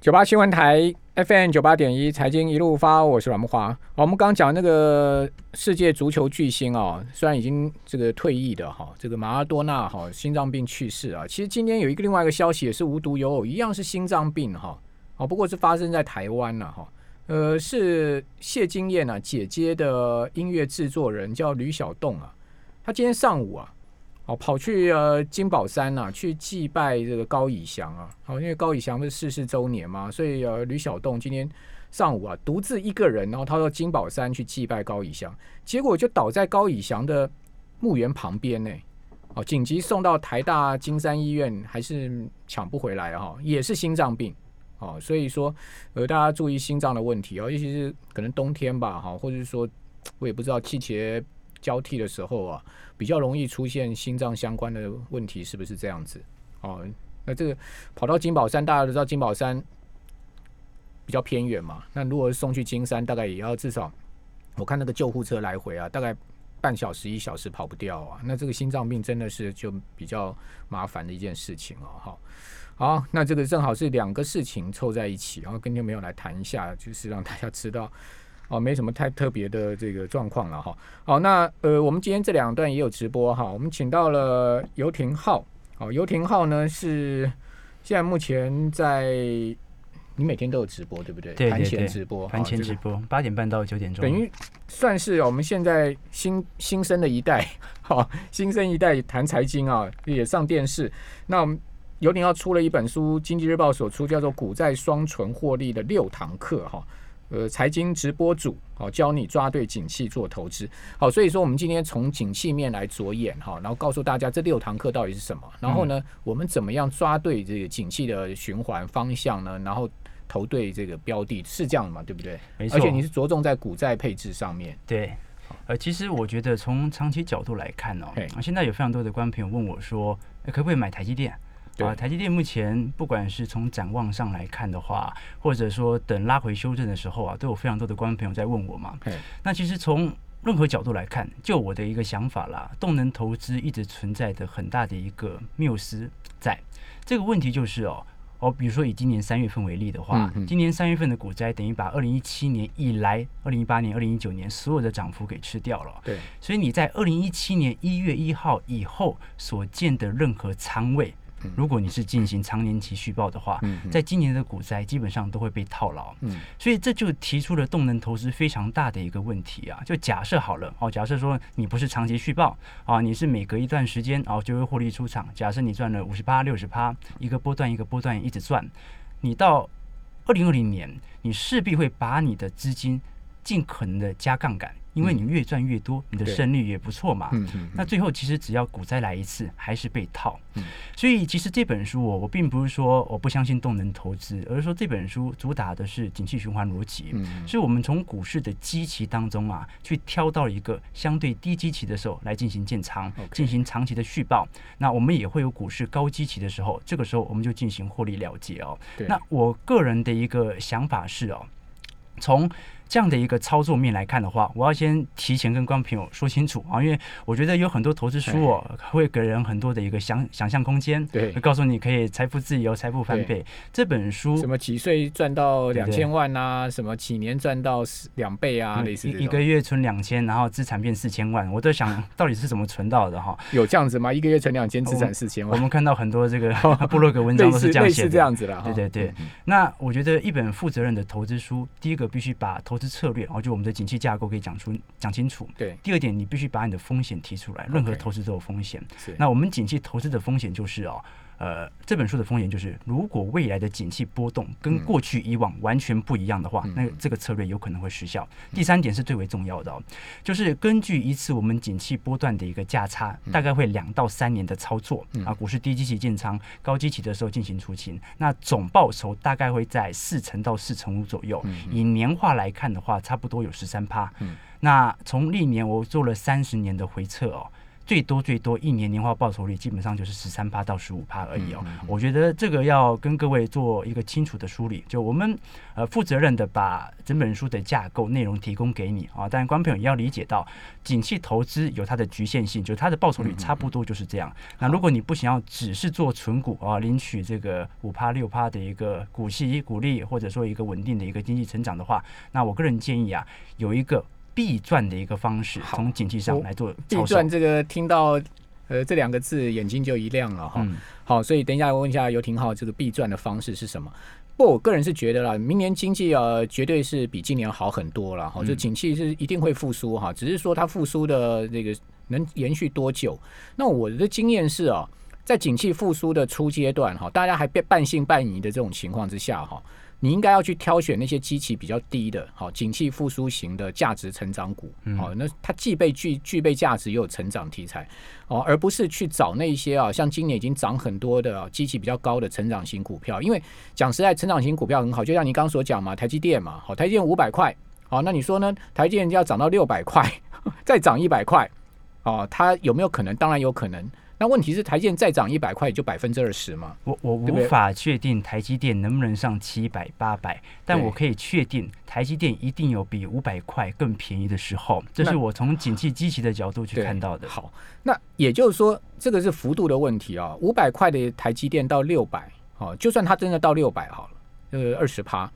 九八新闻台 FM 九八点一，财经一路发，我是阮木华。我们刚讲那个世界足球巨星啊，虽然已经这个退役的哈，这个马拉多纳哈，心脏病去世啊。其实今天有一个另外一个消息也是无独有偶，一样是心脏病哈，哦，不过是发生在台湾了哈。呃，是谢金燕啊，姐姐的音乐制作人叫吕小栋啊，他今天上午啊。哦，跑去呃金宝山呐，去祭拜这个高以翔啊。好，因为高以翔不是逝世周年嘛，所以呃吕小栋今天上午啊，独自一个人，然后他到金宝山去祭拜高以翔，结果就倒在高以翔的墓园旁边呢。哦，紧急送到台大金山医院，还是抢不回来哈，也是心脏病。哦，所以说呃大家注意心脏的问题哦，尤其是可能冬天吧，哈，或者是说我也不知道季节。交替的时候啊，比较容易出现心脏相关的问题，是不是这样子？哦，那这个跑到金宝山，大家都知道金宝山比较偏远嘛。那如果送去金山，大概也要至少，我看那个救护车来回啊，大概半小时一小时跑不掉啊。那这个心脏病真的是就比较麻烦的一件事情哦。好，好，那这个正好是两个事情凑在一起，然后跟天没有来谈一下，就是让大家知道。哦，没什么太特别的这个状况了哈。好，那呃，我们今天这两段也有直播哈。我们请到了游廷浩，哦，游廷浩呢是现在目前在你每天都有直播对不对？对盘前直播，盘前直播，八点半到九点钟，等于算是我们现在新新生的一代，哈，新生一代谈财经啊，也上电视。那我们游艇号出了一本书，经济日报所出，叫做《股债双存获利的六堂课》哈。呃，财经直播组好，教你抓对景气做投资。好，所以说我们今天从景气面来着眼哈，然后告诉大家这六堂课到底是什么。然后呢，我们怎么样抓对这个景气的循环方向呢？然后投对这个标的，是这样的嘛？对不对？没错。而且你是着重在股债配置上面。对。呃，其实我觉得从长期角度来看哦，现在有非常多的观众朋友问我说，可不可以买台积电？啊，台积电目前不管是从展望上来看的话，或者说等拉回修正的时候啊，都有非常多的观众朋友在问我嘛。那其实从任何角度来看，就我的一个想法啦，动能投资一直存在的很大的一个缪斯，在这个问题就是哦，哦，比如说以今年三月份为例的话，今年三月份的股灾等于把二零一七年以来、二零一八年、二零一九年所有的涨幅给吃掉了。对，所以你在二零一七年一月一号以后所见的任何仓位。如果你是进行长年期续报的话，在今年的股灾基本上都会被套牢，所以这就提出了动能投资非常大的一个问题啊！就假设好了哦，假设说你不是长期续报啊，你是每隔一段时间哦就会获利出场。假设你赚了五十趴、六十趴，一个波段一个波段一直赚，你到二零二零年，你势必会把你的资金尽可能的加杠杆。因为你越赚越多，你的胜率也不错嘛。那最后其实只要股灾来一次，还是被套。所以其实这本书我我并不是说我不相信动能投资，而是说这本书主打的是景气循环逻辑。所以我们从股市的基期当中啊，去挑到一个相对低基期的时候来进行建仓，进行长期的续报。那我们也会有股市高基期的时候，这个时候我们就进行获利了结哦。那我个人的一个想法是哦，从这样的一个操作面来看的话，我要先提前跟观众朋友说清楚啊，因为我觉得有很多投资书哦，会给人很多的一个想想象空间，对，会告诉你可以财富自由、财富翻倍。这本书什么几岁赚到两千万啊？什么几年赚到两倍啊？类似一个月存两千，然后资产变四千万，我都想 到底是怎么存到的哈？有这样子吗？一个月存两千，资产四千万？我们看到很多这个 布洛格文章都是这样写的，这样子了。对对对。那我觉得一本负责任的投资书，第一个必须把投资策略，然后就我们的景气架构可以讲出讲清楚。对，第二点，你必须把你的风险提出来。任何投资都有风险。是。那我们景气投资的风险就是哦，呃，这本书的风险就是，如果未来的景气波动跟过去以往完全不一样的话，那这个策略有可能会失效。第三点是最为重要的哦，就是根据一次我们景气波段的一个价差，大概会两到三年的操作啊，股市低基期建仓，高基期的时候进行出清，那总报酬大概会在四成到四成五左右。以年化来看的话，差不多有十三趴。那从历年我做了三十年的回测哦。最多最多一年年化报酬率基本上就是十三趴到十五趴而已哦。我觉得这个要跟各位做一个清楚的梳理，就我们呃负责任的把整本书的架构内容提供给你啊，但观众朋友也要理解到，景气投资有它的局限性，就是它的报酬率差不多就是这样。那如果你不想要只是做存股啊，领取这个五趴六趴的一个股息股利，或者说一个稳定的一个经济成长的话，那我个人建议啊，有一个。必赚的一个方式，从景气上来做。必赚这个听到呃这两个字，眼睛就一亮了哈。好，所以等一下我问一下游廷浩，这个必赚的方式是什么？不，我个人是觉得啦，明年经济啊，绝对是比今年好很多了哈。这景气是一定会复苏哈，只是说它复苏的这个能延续多久？那我的经验是啊，在景气复苏的初阶段哈，大家还半信半疑的这种情况之下哈。你应该要去挑选那些基期比较低的，好，景气复苏型的价值成长股，好，那它既被具具备价值又有成长题材，哦，而不是去找那些啊，像今年已经涨很多的基期比较高的成长型股票，因为讲实在，成长型股票很好，就像你刚刚所讲嘛，台积电嘛，好，台积电五百块，好，那你说呢？台积电要涨到六百块，再涨一百块，哦，它有没有可能？当然有可能。那问题是台积电再涨一百块就百分之二十吗？我我无法确定台积电能不能上七百八百，但我可以确定台积电一定有比五百块更便宜的时候，这是我从景气机器的角度去看到的。好，那也就是说这个是幅度的问题啊，五百块的台积电到六百，哦，就算它真的到六百好了，呃，二十趴。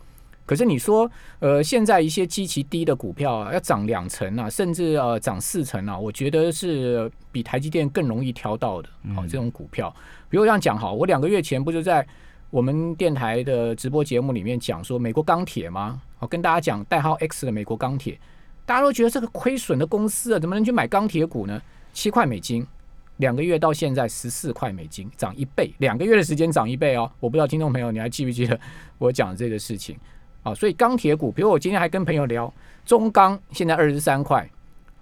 可是你说，呃，现在一些基期低的股票啊，要涨两成啊，甚至呃涨四成啊，我觉得是比台积电更容易挑到的。好，这种股票，比如这样讲哈，我两个月前不就在我们电台的直播节目里面讲说美国钢铁吗？我跟大家讲代号 X 的美国钢铁，大家都觉得这个亏损的公司啊，怎么能去买钢铁股呢？七块美金，两个月到现在十四块美金，涨一倍，两个月的时间涨一倍哦。我不知道听众朋友你还记不记得我讲这个事情？啊，所以钢铁股，比如我今天还跟朋友聊，中钢现在二十三块，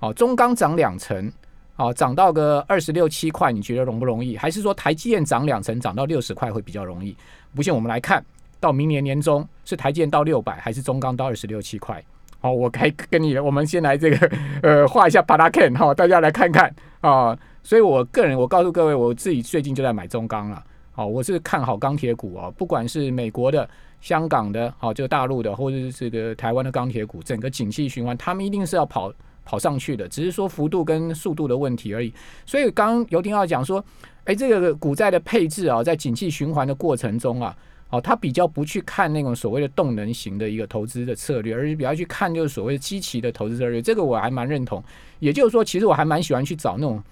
哦，中钢涨两成，哦，涨到个二十六七块，你觉得容不容易？还是说台积电涨两成，涨到六十块会比较容易？不信我们来看到明年年中是台积电到六百，还是中钢到二十六七块？好，我该跟你，我们先来这个呃画一下巴拉 Ken 哈，大家来看看啊。所以我个人，我告诉各位，我自己最近就在买中钢了。好，我是看好钢铁股啊，不管是美国的。香港的，好，就大陆的，或者是这个台湾的钢铁股，整个景气循环，他们一定是要跑跑上去的，只是说幅度跟速度的问题而已。所以刚游艇浩讲说，哎，这个股债的配置啊，在景气循环的过程中啊，哦，他比较不去看那种所谓的动能型的一个投资的策略，而是比较去看就是所谓的积极的投资策略。这个我还蛮认同。也就是说，其实我还蛮喜欢去找那种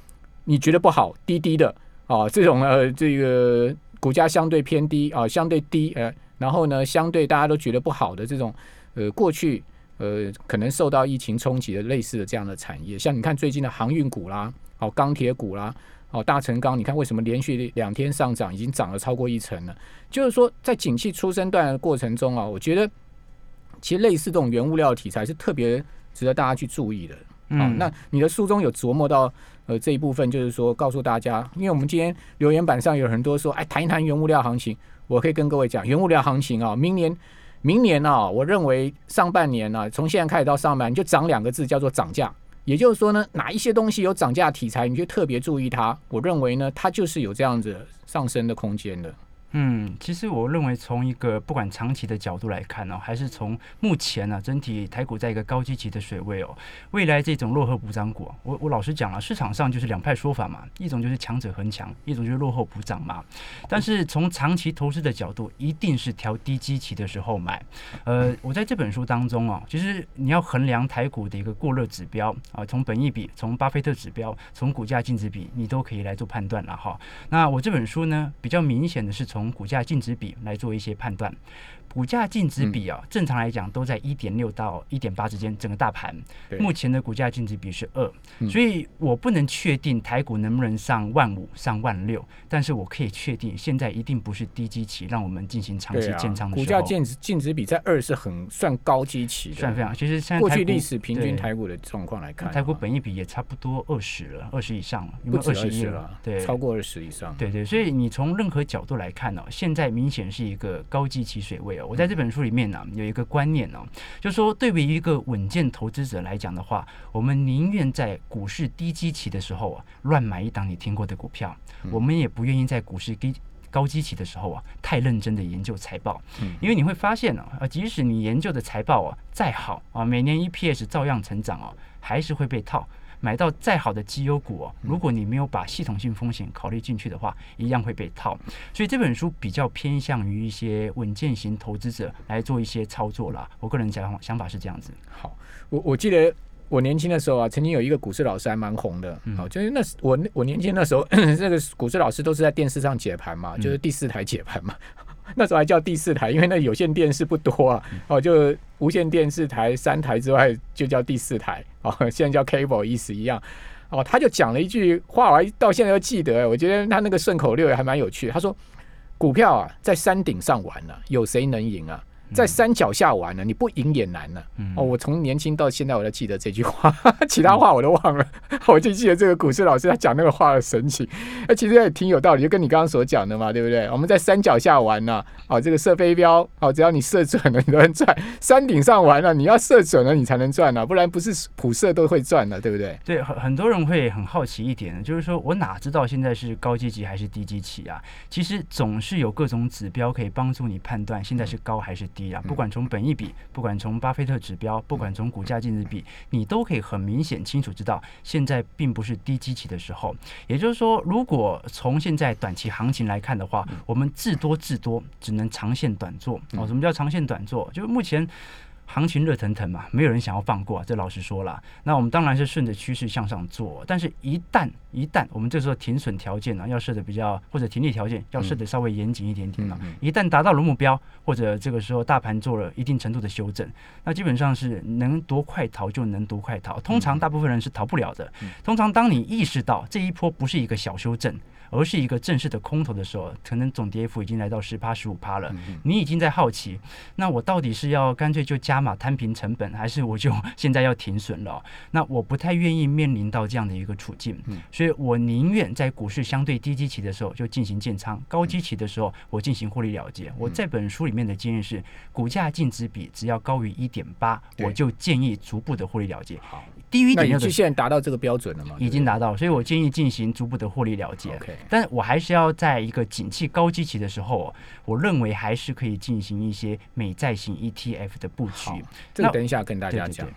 你觉得不好、低低的啊，这种呃，这个股价相对偏低啊，相对低呃。然后呢，相对大家都觉得不好的这种，呃，过去呃可能受到疫情冲击的类似的这样的产业，像你看最近的航运股啦，哦，钢铁股啦，哦，大成钢，你看为什么连续两天上涨，已经涨了超过一成了？就是说，在景气出生段的过程中啊，我觉得其实类似这种原物料题材是特别值得大家去注意的。嗯，那你的书中有琢磨到呃这一部分，就是说告诉大家，因为我们今天留言板上有很多说，哎，谈一谈原物料行情。我可以跟各位讲，原物料行情啊，明年，明年啊，我认为上半年呢，从现在开始到上半年就涨两个字，叫做涨价。也就是说呢，哪一些东西有涨价题材，你就特别注意它。我认为呢，它就是有这样子上升的空间的。嗯，其实我认为从一个不管长期的角度来看呢，还是从目前呢，整体台股在一个高基期的水位哦，未来这种落后补涨股，我我老实讲了，市场上就是两派说法嘛，一种就是强者恒强，一种就是落后补涨嘛。但是从长期投资的角度，一定是调低基期的时候买。呃，我在这本书当中啊，其实你要衡量台股的一个过热指标啊，从本益比，从巴菲特指标，从股价净值比，你都可以来做判断了哈。那我这本书呢，比较明显的是从从股价净值比来做一些判断。股价净值比啊，正常来讲都在一点六到一点八之间。整个大盘目前的股价净值比是二，所以我不能确定台股能不能上万五、上万六，但是我可以确定现在一定不是低基期，让我们进行长期建仓的股价净值净值比在二是很算高基期，算非常。其实现在过去历史平均台股的状况来看，台股本益比也差不多二十了，二十以上了，有没有二十了？对，超过二十以上。对对，所以你从任何角度来看。看哦，现在明显是一个高基期水位哦。我在这本书里面呢有一个观念哦，就说对于一个稳健投资者来讲的话，我们宁愿在股市低基期的时候啊乱买一档你听过的股票，我们也不愿意在股市低高基期的时候啊太认真的研究财报，因为你会发现呢，啊，即使你研究的财报啊再好啊，每年 EPS 照样成长哦，还是会被套。买到再好的绩优股哦，如果你没有把系统性风险考虑进去的话，一样会被套。所以这本书比较偏向于一些稳健型投资者来做一些操作啦。我个人想想法是这样子。好，我我记得我年轻的时候啊，曾经有一个股市老师还蛮红的。好，就是那我我年轻那时候，这个股市老师都是在电视上解盘嘛，就是第四台解盘嘛。那时候还叫第四台，因为那有线电视不多啊，哦，就无线电视台三台之外就叫第四台，哦，现在叫 cable 意思一样，哦，他就讲了一句话，我还到现在都记得，我觉得他那个顺口溜也还蛮有趣，他说股票啊在山顶上玩呢，有谁能赢啊？在山脚下玩呢，你不赢也难呢。哦，我从年轻到现在我都记得这句话，其他话我都忘了，我就记得这个股市老师他讲那个话的神情。那其实也挺有道理，就跟你刚刚所讲的嘛，对不对？我们在山脚下玩呢，哦，这个射飞镖，哦，只要你射准了，你都能赚；山顶上玩了，你要射准了，你才能赚呢，不然不是普射都会赚的，对不对？对，很很多人会很好奇一点，就是说我哪知道现在是高阶级还是低阶级啊？其实总是有各种指标可以帮助你判断现在是高还是。低啊！不管从本益比，不管从巴菲特指标，不管从股价净值比，你都可以很明显、清楚知道，现在并不是低基期的时候。也就是说，如果从现在短期行情来看的话，我们至多至多只能长线短做哦。什么叫长线短做？就是目前。行情热腾腾嘛，没有人想要放过，啊这老实说了。那我们当然是顺着趋势向上做，但是一旦一旦我们这时候停损条件呢，要设的比较或者停利条件要设的稍微严谨一点点了。一旦达到了目标，或者这个时候大盘做了一定程度的修正，那基本上是能多快逃就能多快逃。通常大部分人是逃不了的。通常当你意识到这一波不是一个小修正。而是一个正式的空头的时候，可能总跌幅已经来到十趴十五趴了。你已经在好奇，那我到底是要干脆就加码摊平成本，还是我就现在要停损了？那我不太愿意面临到这样的一个处境，所以我宁愿在股市相对低基期的时候就进行建仓，高基期的时候我进行获利了结。我在本书里面的建议是，股价净值比只要高于一点八，我就建议逐步的获利了结。好。低于一点六的，现在达到这个标准了吗？已经达到，所以我建议进行逐步的获利了结。但我还是要在一个景气高基期的时候，我认为还是可以进行一些美债型 ETF 的布局。这个等一下跟大家讲。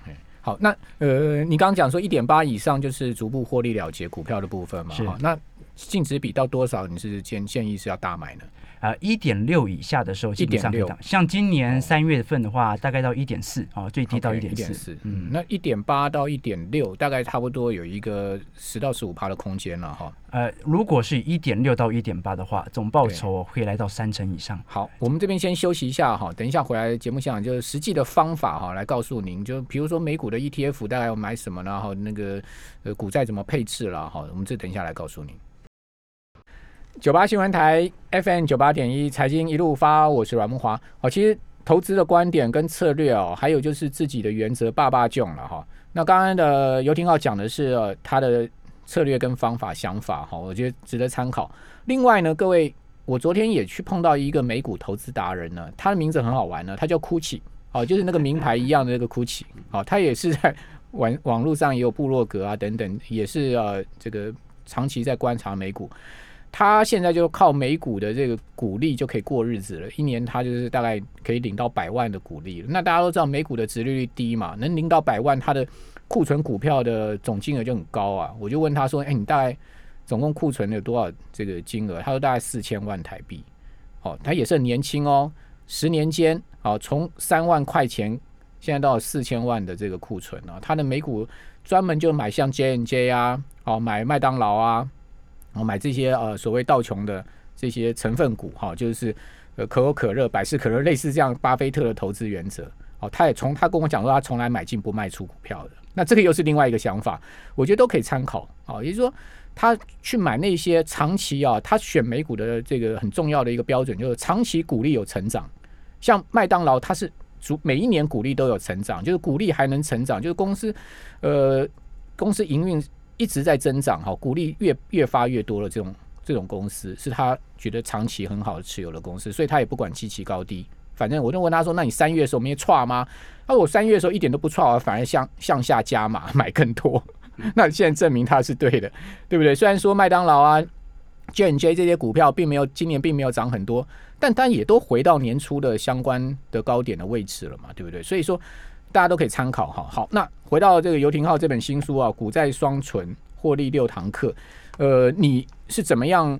好，那呃，你刚刚讲说一点八以上就是逐步获利了结股票的部分嘛？是。那净值比到多少你是建建议是要大买呢？啊，一点六以下的时候，基本上像今年三月份的话，大概到一点四啊，最低到一点四。嗯，那一点八到一点六，大概差不多有一个十到十五趴的空间了哈。呃，如果是一点六到一点八的话，总报酬会来到三成以上。好，我们这边先休息一下哈，等一下回来节目现场就是实际的方法哈，来告诉您，就比如说美股的 ETF 大概要买什么，然后那个呃股债怎么配置了哈，我们这等一下来告诉您。九八新闻台 FM 九八点一财经一路发，我是阮木华。哦，其实投资的观点跟策略哦，还有就是自己的原则，爸爸囧了哈。那刚刚的游艇号讲的是他的策略跟方法想法哈，我觉得值得参考。另外呢，各位，我昨天也去碰到一个美股投资达人呢，他的名字很好玩呢，他叫 Gucci 哦，就是那个名牌一样的那个 Gucci 哦，他也是 在网网络上也有部落格啊等等，也是呃这个长期在观察美股。他现在就靠美股的这个股利就可以过日子了，一年他就是大概可以领到百万的股利了。那大家都知道美股的殖利率低嘛，能领到百万，他的库存股票的总金额就很高啊。我就问他说：“哎，你大概总共库存有多少这个金额？”他说：“大概四千万台币。”哦，他也是很年轻哦，十年间哦，从三万块钱现在到四千万的这个库存啊。他的美股专门就买像 J N J 啊，哦，买麦当劳啊。我买这些呃所谓道琼的这些成分股哈，就是呃可口可乐、百事可乐类似这样巴菲特的投资原则哦。他也从他跟我讲说，他从来买进不卖出股票的。那这个又是另外一个想法，我觉得都可以参考啊。也就是说，他去买那些长期啊，他选美股的这个很重要的一个标准就是长期股利有成长。像麦当劳，它是逐每一年股利都有成长，就是股利还能成长，就是公司呃公司营运。一直在增长哈，股利越越发越多了，这种这种公司是他觉得长期很好的持有的公司，所以他也不管基期高低，反正我就问他说：“那你三月的时候没错吗？”他说：“我三月的时候一点都不错，反而向向下加码买更多。”那现在证明他是对的，对不对？虽然说麦当劳啊、JNJ 这些股票并没有今年并没有涨很多，但但也都回到年初的相关的高点的位置了嘛，对不对？所以说大家都可以参考哈。好，那回到这个游艇号这本新书啊，股债双存，获利六堂课。呃，你是怎么样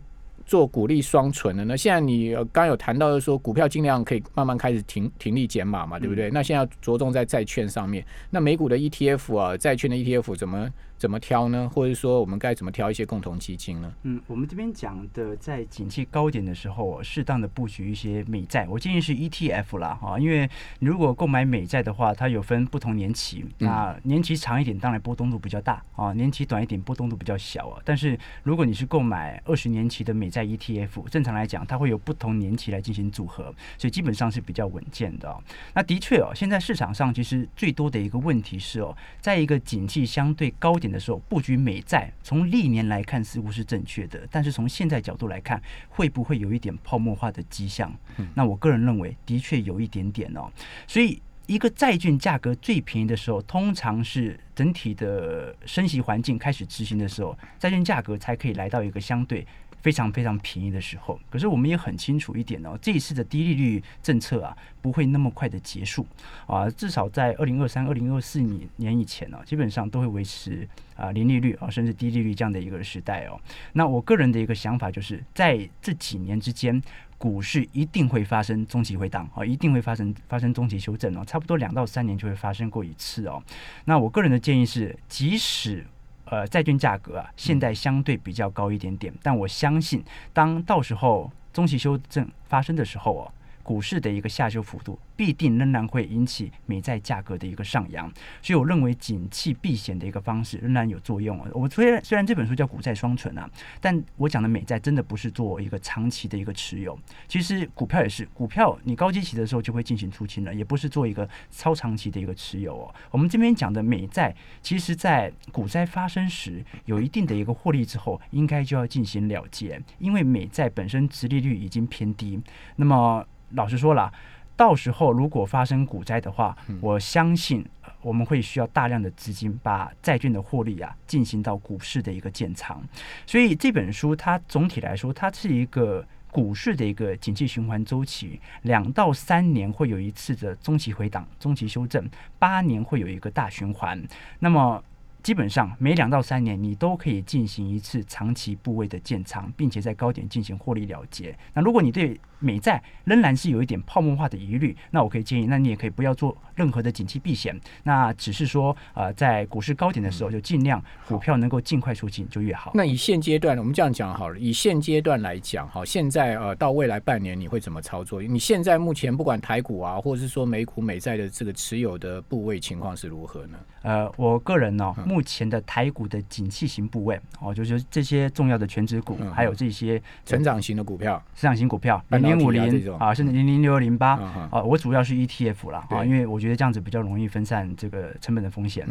做股利双存的呢？现在你刚有谈到的说，股票尽量可以慢慢开始停停利减码嘛，对不对？那现在着重在债券上面，那美股的 ETF 啊，债券的 ETF 怎么？怎么挑呢？或者说我们该怎么挑一些共同基金呢？嗯，我们这边讲的在景气高点的时候，适当的布局一些美债。我建议是 ETF 啦，哈，因为如果购买美债的话，它有分不同年期，那年期长一点，当然波动度比较大啊；年期短一点，波动度比较小啊。但是如果你是购买二十年期的美债 ETF，正常来讲，它会有不同年期来进行组合，所以基本上是比较稳健的。那的确哦，现在市场上其实最多的一个问题是哦，在一个景气相对高点。的时候布局美债，从历年来看似乎是正确的，但是从现在角度来看，会不会有一点泡沫化的迹象？那我个人认为，的确有一点点哦。所以，一个债券价格最便宜的时候，通常是整体的升息环境开始执行的时候，债券价格才可以来到一个相对。非常非常便宜的时候，可是我们也很清楚一点哦，这一次的低利率政策啊，不会那么快的结束啊，至少在二零二三、二零二四年年以前呢，基本上都会维持啊零利率啊，甚至低利率这样的一个时代哦。那我个人的一个想法就是，在这几年之间，股市一定会发生中期回档啊，一定会发生发生中期修正哦，差不多两到三年就会发生过一次哦。那我个人的建议是，即使呃，债券价格啊，现在相对比较高一点点，但我相信，当到时候中期修正发生的时候哦。股市的一个下修幅度，必定仍然会引起美债价格的一个上扬，所以我认为景气避险的一个方式仍然有作用啊。我虽然虽然这本书叫股债双存啊，但我讲的美债真的不是做一个长期的一个持有，其实股票也是，股票你高基期的时候就会进行出清了，也不是做一个超长期的一个持有哦。我们这边讲的美债，其实在股灾发生时有一定的一个获利之后，应该就要进行了结，因为美债本身殖利率已经偏低，那么。老实说了，到时候如果发生股灾的话，我相信我们会需要大量的资金把债券的获利啊进行到股市的一个建仓。所以这本书它总体来说，它是一个股市的一个景气循环周期，两到三年会有一次的中期回档、中期修正，八年会有一个大循环。那么基本上每两到三年，你都可以进行一次长期部位的建仓，并且在高点进行获利了结。那如果你对美债仍然是有一点泡沫化的疑虑，那我可以建议，那你也可以不要做任何的景气避险，那只是说，呃，在股市高点的时候，就尽量股票能够尽快出清就越好。那以现阶段，我们这样讲好了，以现阶段来讲，哈，现在呃，到未来半年你会怎么操作？你现在目前不管台股啊，或者是说美股美债的这个持有的部位情况是如何呢？呃，我个人呢，目前的台股的景气型部位，哦，就是这些重要的全职股，还有这些成长型的股票，成长型股票。零五零啊，甚至零零六零八啊，我主要是 ETF 了啊，因为我觉得这样子比较容易分散这个成本的风险。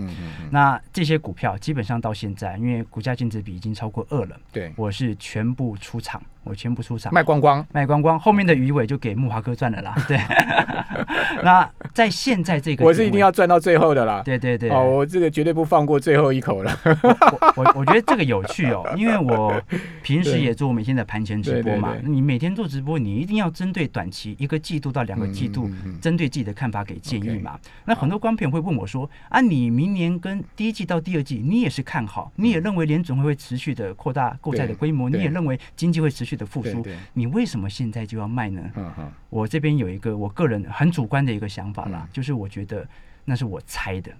那这些股票基本上到现在，因为股价净值比已经超过二了，对，我是全部出场。我全部出场卖光光，卖光光，后面的鱼尾就给木华哥赚了啦。对，那在现在这个，我是一定要赚到最后的啦。对对对，哦，我这个绝对不放过最后一口了。我我觉得这个有趣哦，因为我平时也做每天的盘前直播嘛。你每天做直播，你一定要针对短期一个季度到两个季度，针对自己的看法给建议嘛。那很多观众会问我说：“啊，你明年跟第一季到第二季，你也是看好，你也认为联总会会持续的扩大购债的规模，你也认为经济会持续。”的复苏，你为什么现在就要卖呢？我这边有一个我个人很主观的一个想法啦，就是我觉得那是我猜的。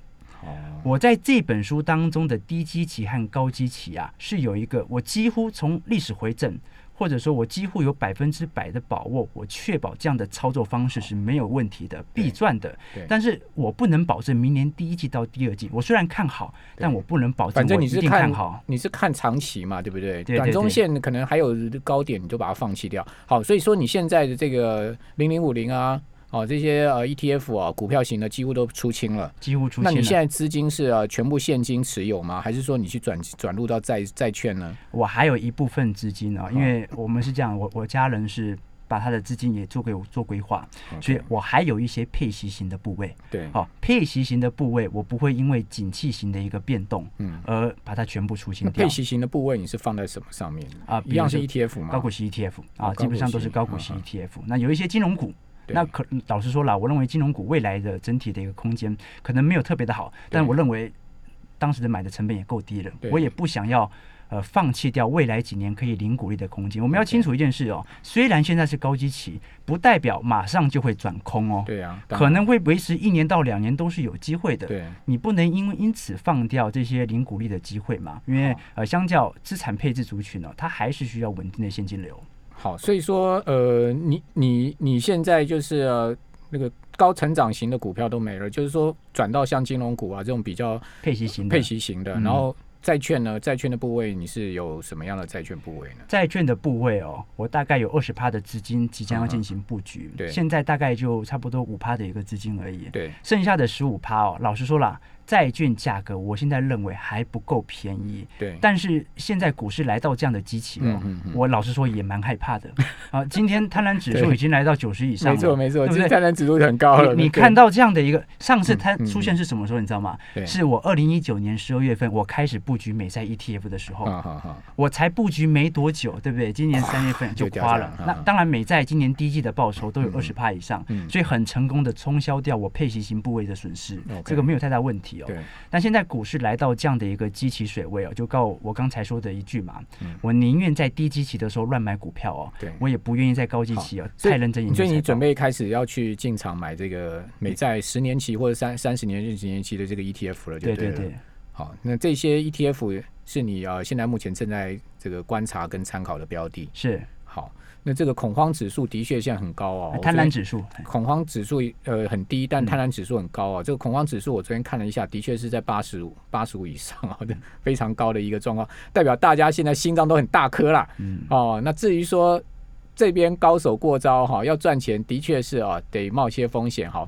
我在这本书当中的低基期和高基期啊，是有一个我几乎从历史回正。或者说我几乎有百分之百的把握，我确保这样的操作方式是没有问题的，必赚的。但是我不能保证明年第一季到第二季，我虽然看好，但我不能保证。反正你是看好，你是看长期嘛，对不对？对短中线可能还有高点，你就把它放弃掉。好，所以说你现在的这个零零五零啊。哦，这些呃 ETF 啊，股票型的几乎都出清了，几乎出清。那你现在资金是呃全部现金持有吗？还是说你去转转入到债债券呢？我还有一部分资金啊，因为我们是这样，我我家人是。把他的资金也做给我做规划，所以我还有一些配息型的部位。对，好，配息型的部位我不会因为景气型的一个变动，嗯，而把它全部出清掉。配息型的部位你是放在什么上面？啊，一样是 ETF 吗？高股息 ETF 啊，基本上都是高股息 ETF。那有一些金融股，那可老实说了，我认为金融股未来的整体的一个空间可能没有特别的好，但我认为当时的买的成本也够低了，我也不想要。呃，放弃掉未来几年可以零股利的空间。我们要清楚一件事哦，虽然现在是高基期，不代表马上就会转空哦。对啊，可能会维持一年到两年都是有机会的。对，你不能因为因此放掉这些零股利的机会嘛？因为呃，相较资产配置族群呢，它还是需要稳定的现金流。好，所以说呃，你你你现在就是呃、那个高成长型的股票都没了，就是说转到像金融股啊这种比较配息型、配息型的，然后。债券呢？债券的部位你是有什么样的债券部位呢？债券的部位哦，我大概有二十趴的资金即将要进行布局，对，现在大概就差不多五趴的一个资金而已，对，剩下的十五趴哦，老实说了。债券价格，我现在认为还不够便宜。对，但是现在股市来到这样的基期哦，我老实说也蛮害怕的。啊，今天贪婪指数已经来到九十以上了，没错没错，对不对？贪婪指数很高了。你看到这样的一个，上次它出现是什么时候？你知道吗？是我二零一九年十二月份我开始布局美债 ETF 的时候，我才布局没多久，对不对？今年三月份就 花了。那当然，美债今年第一季的报酬都有二十帕以上，所以很成功的冲销掉我配息型部位的损失，这个没有太大问题。对，但现在股市来到这样的一个基期水位哦，就告我刚才说的一句嘛，我宁愿在低基期的时候乱买股票哦，对我也不愿意在高基期哦太认真。所以你准备开始要去进场买这个美债十年期或者三三十年、十年期的这个 ETF 了，对对对。好，那这些 ETF 是你啊现在目前正在这个观察跟参考的标的，是好。那这个恐慌指数的确现在很高哦，贪婪指数恐慌指数呃很低，但贪婪指数很高啊。这个恐慌指数我昨天看了一下，的确是在八十五八十五以上啊，非常高的一个状况，代表大家现在心脏都很大颗啦。嗯哦，那至于说这边高手过招哈，要赚钱的确是啊，得冒些风险哈。